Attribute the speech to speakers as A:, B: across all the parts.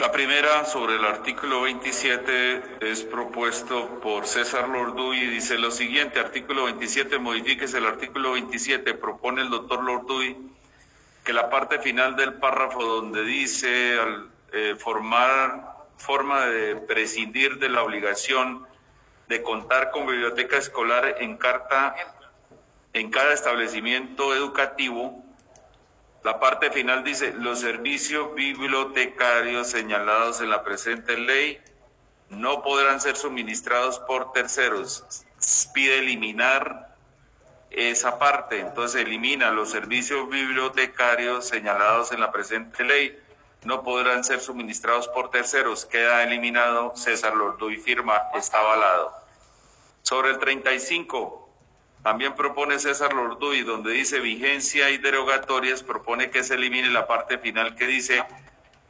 A: La primera, sobre el artículo 27, es propuesto por César Lorduy y dice lo siguiente, artículo 27, modifíquese el artículo 27, propone el doctor Lorduy que la parte final del párrafo donde dice al eh, formar forma de prescindir de la obligación de contar con biblioteca escolar en carta en cada establecimiento educativo, la parte final dice, los servicios bibliotecarios señalados en la presente ley no podrán ser suministrados por terceros. Pide eliminar esa parte, entonces elimina los servicios bibliotecarios señalados en la presente ley no podrán ser suministrados por terceros. Queda eliminado César Lordo y firma, está avalado. Sobre el 35, también propone César Lorduy, donde dice vigencia y derogatorias, propone que se elimine la parte final que dice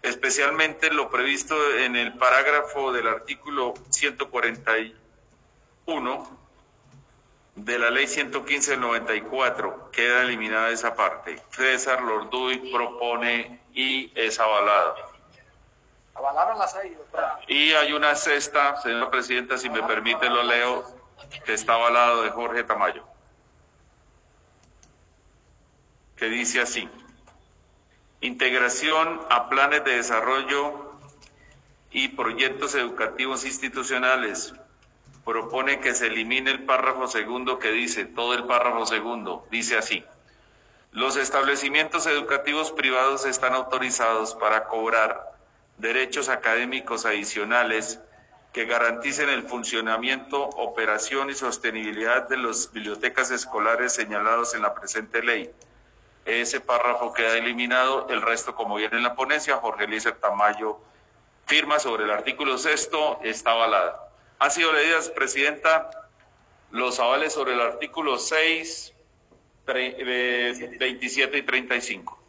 A: especialmente lo previsto en el parágrafo del artículo 141 de la ley 115 del 94. Queda eliminada esa parte. César Lorduy propone y es avalado.
B: Avalaron las seis.
A: Y hay una sexta, señora presidenta, si me permite lo leo que está avalado de Jorge Tamayo, que dice así, integración a planes de desarrollo y proyectos educativos institucionales. Propone que se elimine el párrafo segundo que dice, todo el párrafo segundo, dice así. Los establecimientos educativos privados están autorizados para cobrar derechos académicos adicionales que garanticen el funcionamiento, operación y sostenibilidad de las bibliotecas escolares señalados en la presente ley. Ese párrafo queda eliminado, el resto como viene en la ponencia, Jorge Eliezer Tamayo firma sobre el artículo sexto, está avalada. Han sido leídas, Presidenta, los avales sobre el artículo 6, 27 y 35.